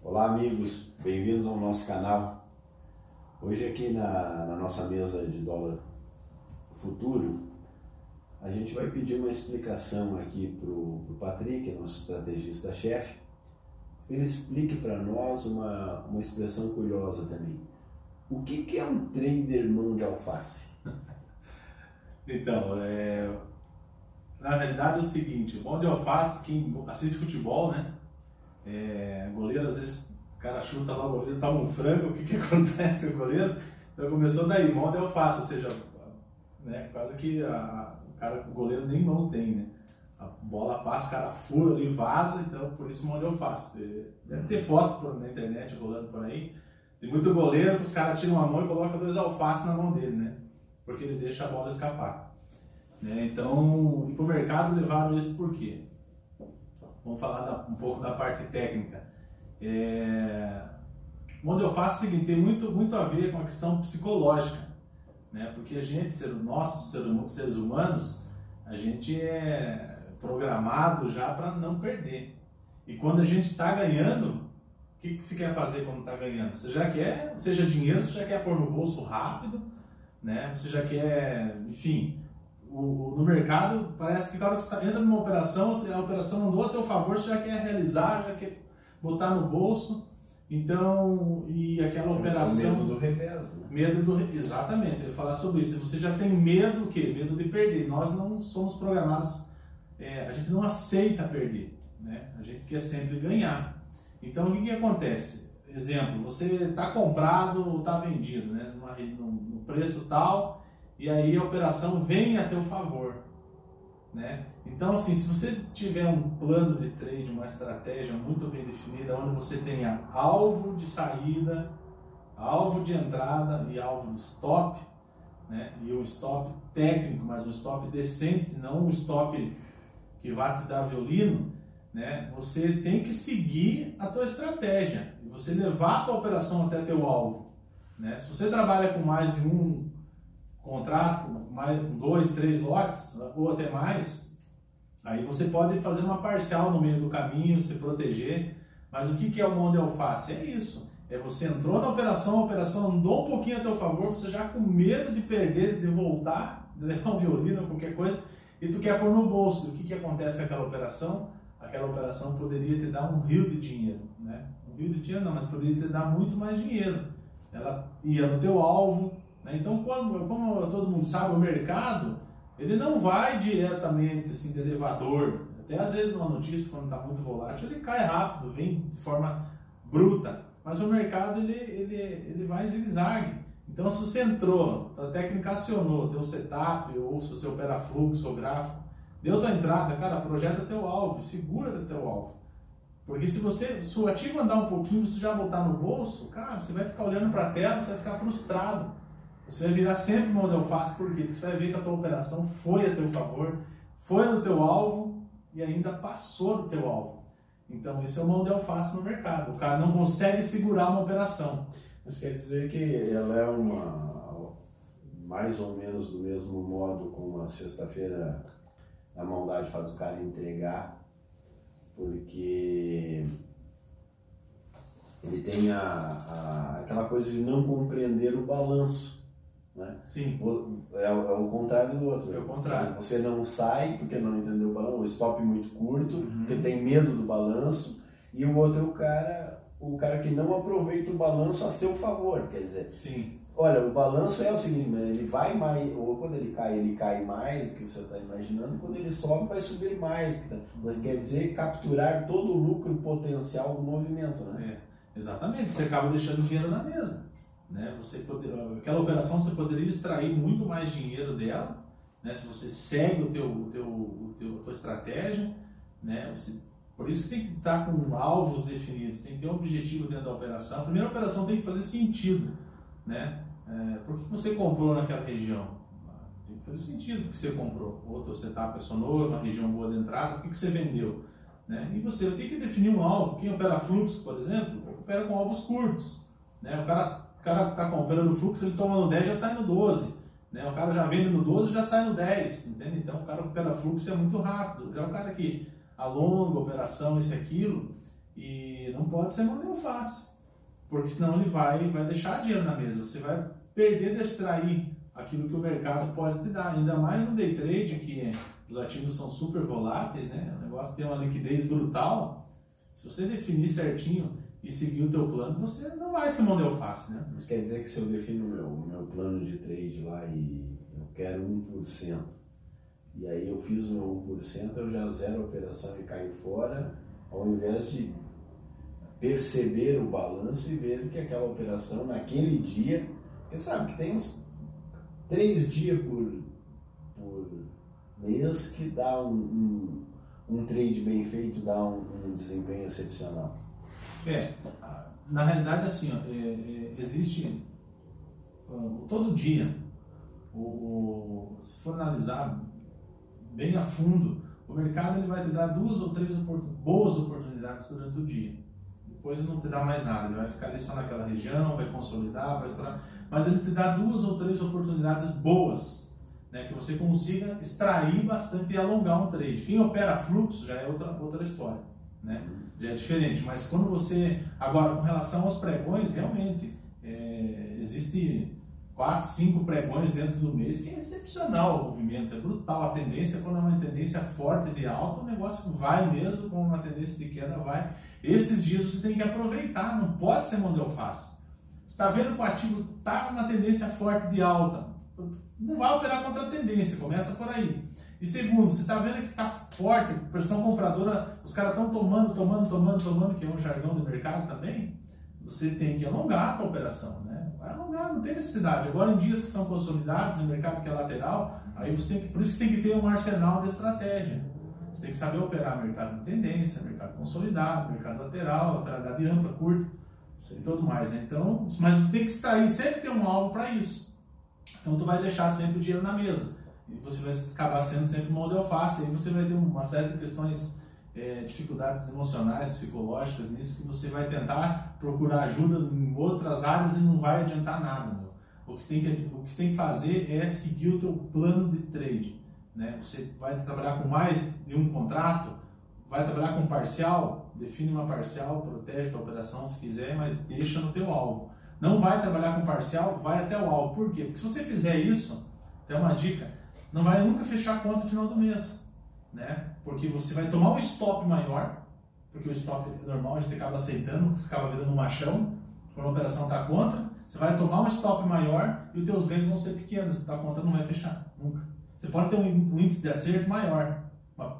Olá, amigos, bem-vindos ao nosso canal. Hoje, aqui na, na nossa mesa de dólar futuro, a gente vai pedir uma explicação aqui para o Patrick, nosso estrategista-chefe, ele explique para nós uma, uma expressão curiosa também. O que, que é um trader mão de alface? então, é, na realidade é o seguinte, mão de alface, quem assiste futebol, né? É, goleiro, às vezes, o cara chuta lá, o goleiro toma um frango, o que, que acontece com o goleiro? Então começou daí, mão de alface, ou seja, né, quase que a, o, cara, o goleiro nem mão tem, né? A bola passa, o cara fura ali, vaza, então por isso mão de alface. Deve ter foto na internet rolando por aí. Tem muito goleiro que os caras tiram a mão e colocam dois alfaces na mão dele, né? Porque ele deixa a bola escapar. Né? Então, e para o mercado levaram isso por quê? Vamos falar da, um pouco da parte técnica. É, onde eu faço o seguinte, tem muito, muito a ver com a questão psicológica, né? Porque a gente, ser, nós, seres humanos, a gente é programado já para não perder. E quando a gente está ganhando, o que, que se quer fazer quando está ganhando? Você já quer, seja dinheiro, você já quer pôr no bolso rápido, né? Você já quer, enfim, o, no mercado, parece que cada que você tá, entra numa operação, a operação andou a teu favor, você já quer realizar, já quer botar no bolso. Então, e aquela operação. Medo do revés. Né? Medo do. Exatamente, eu ia falar sobre isso. Você já tem medo o quê? Medo de perder. Nós não somos programados, é, a gente não aceita perder. Né? A gente quer sempre ganhar. Então, o que, que acontece? Exemplo, você está comprado ou está vendido, né? Numa, no preço tal e aí a operação vem a teu favor. Né? Então, assim, se você tiver um plano de trade, uma estratégia muito bem definida, onde você tenha alvo de saída, alvo de entrada e alvo de stop, né? e um stop técnico, mas um stop decente, não um stop que vá te dar violino, né? você tem que seguir a tua estratégia você levar a tua operação até teu alvo. Né? Se você trabalha com mais de um contrato com mais, dois, três lotes ou até mais, aí você pode fazer uma parcial no meio do caminho, se proteger. Mas o que, é o de alface? É isso. É você entrou na operação, a operação andou um pouquinho a teu favor, você já com medo de perder, de voltar, de levar um violino qualquer coisa, e tu quer pôr no bolso. O que, que acontece com aquela operação? Aquela operação poderia te dar um rio de dinheiro, né? Um rio de dinheiro não, mas poderia te dar muito mais dinheiro. Ela ia no teu alvo? Então, quando, como todo mundo sabe, o mercado ele não vai diretamente assim, de elevador. Até às vezes numa notícia, quando está muito volátil, ele cai rápido, vem de forma bruta. Mas o mercado ele, ele, ele vai zigue-zague. Então, se você entrou, a técnica acionou teu setup, ou se você opera fluxo ou gráfico, deu tua entrada, cara, projeta teu alvo, segura teu alvo. Porque se você, se o ativo andar um pouquinho, você já voltar no bolso, cara, você vai ficar olhando para a tela, você vai ficar frustrado. Você vai virar sempre mão de alface, por quê? Porque você vai ver que a tua operação foi a teu favor, foi no teu alvo e ainda passou do teu alvo. Então, isso é o mão de alface no mercado. O cara não consegue segurar uma operação. Isso quer dizer que ela é uma mais ou menos do mesmo modo como a sexta-feira a maldade faz o cara entregar, porque ele tem a, a, aquela coisa de não compreender o balanço. Né? Sim. É, é, o contrário do outro. É o contrário. Você não sai porque não entendeu o balanço, o stop muito curto, uhum. porque tem medo do balanço, e o outro é o cara, o cara que não aproveita o balanço a seu favor, quer dizer. Sim. Olha, o balanço é o seguinte, ele vai mais, ou quando ele cai, ele cai mais do que você está imaginando, quando ele sobe, vai subir mais. Mas quer dizer capturar todo o lucro potencial do movimento, né? É, exatamente, você acaba deixando dinheiro na mesa. Né? Você poder, aquela operação você poderia extrair muito mais dinheiro dela, né? se você segue o teu, o teu, o teu, a tua estratégia, né? Você, por isso tem que estar com alvos definidos, tem que ter um objetivo dentro da operação. A primeira operação tem que fazer sentido, né? É, por que você comprou naquela região? Tem que fazer sentido porque você comprou. Outro setup acionou, uma região boa de entrada, o que, que você vendeu? Né? E você tem que definir um alvo. Quem opera fluxo, por exemplo, opera com alvos curtos. Né? O cara o cara está comprando fluxo, ele toma no 10 já sai no 12. Né? O cara já vende no 12 já sai no 10. Entende? Então o cara opera fluxo é muito rápido. Já é o cara que alonga a operação, isso e aquilo. E não pode ser de alface, porque senão ele vai, vai deixar dinheiro na mesa. Você vai perder de extrair aquilo que o mercado pode te dar. Ainda mais no day trade, que os ativos são super voláteis, né? o negócio tem uma liquidez brutal. Se você definir certinho e seguir o teu plano, você não vai ser mão de alface, né? Mas quer dizer que se eu defino o meu, meu plano de trade lá e eu quero 1%, e aí eu fiz o meu 1%, eu já zero a operação e caio fora, ao invés de perceber o balanço e ver que aquela operação naquele dia, porque sabe que tem uns três dias por, por mês que dá um, um, um trade bem feito, dá um, um desempenho excepcional. É, na realidade, assim, ó, é, é, existe uh, todo dia, o, o, se for analisar bem a fundo, o mercado ele vai te dar duas ou três opor boas oportunidades durante o dia. Depois não te dá mais nada, ele vai ficar ali só naquela região, vai consolidar, vai estourar, mas ele te dá duas ou três oportunidades boas, né, que você consiga extrair bastante e alongar um trade. Quem opera fluxo já é outra, outra história né? Já é diferente. Mas quando você. Agora, com relação aos pregões, realmente, é, existe quatro, cinco pregões dentro do mês, que é excepcional o movimento, é brutal. A tendência, quando é uma tendência forte de alta, o negócio vai mesmo, com uma tendência de queda, vai. Esses dias você tem que aproveitar, não pode ser mão de alface. Está vendo que o ativo está numa tendência forte de alta, não vai operar contra a tendência, começa por aí. E segundo, você está vendo que está forte, pressão compradora, os caras estão tomando, tomando, tomando, tomando, que é um jargão do mercado também, você tem que alongar a tua operação, né? Vai alongar, não tem necessidade. Agora, em dias que são consolidados, em mercado que é lateral, aí você tem que, por isso que você tem que ter um arsenal de estratégia. Você tem que saber operar mercado de tendência, mercado consolidado, mercado lateral, lateralidade ampla, curta, e tudo mais, né? Então, mas você tem que extrair, sempre ter um alvo para isso. Então, tu vai deixar sempre o dinheiro na mesa e você vai acabar sendo sempre uma de alface. Aí você vai ter uma série de questões, é, dificuldades emocionais, psicológicas nisso, que você vai tentar procurar ajuda em outras áreas e não vai adiantar nada. Meu. O, que você tem que, o que tem que fazer é seguir o teu plano de trade. Né? Você vai trabalhar com mais de um contrato, vai trabalhar com parcial, define uma parcial, protege a operação se quiser, mas deixa no teu alvo. Não vai trabalhar com parcial, vai até o alvo. Por quê? Porque se você fizer isso, tem uma dica, não vai nunca fechar a conta no final do mês, né? Porque você vai tomar um stop maior, porque o stop é normal a gente acaba aceitando, acaba virando um machão, quando a operação está contra, você vai tomar um stop maior e os teus ganhos vão ser pequenos, a conta não vai fechar, nunca. Você pode ter um índice de acerto maior,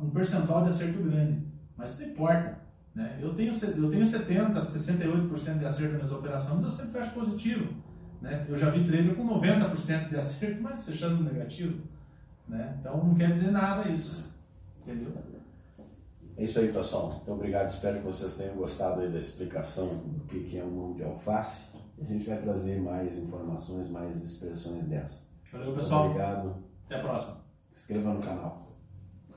um percentual de acerto grande, mas isso não importa. Né? Eu, tenho, eu tenho 70%, 68% de acerto nas minhas operações, eu sempre fecho positivo. Né? Eu já vi trader com 90% de acerto, mas fechando negativo. Né? Então não quer dizer nada isso. Entendeu? É isso aí, pessoal. Muito obrigado. Espero que vocês tenham gostado aí da explicação do que é um mão de alface. A gente vai trazer mais informações, mais expressões dessa. Valeu, pessoal. Muito obrigado. Até a próxima. Se inscreva no canal.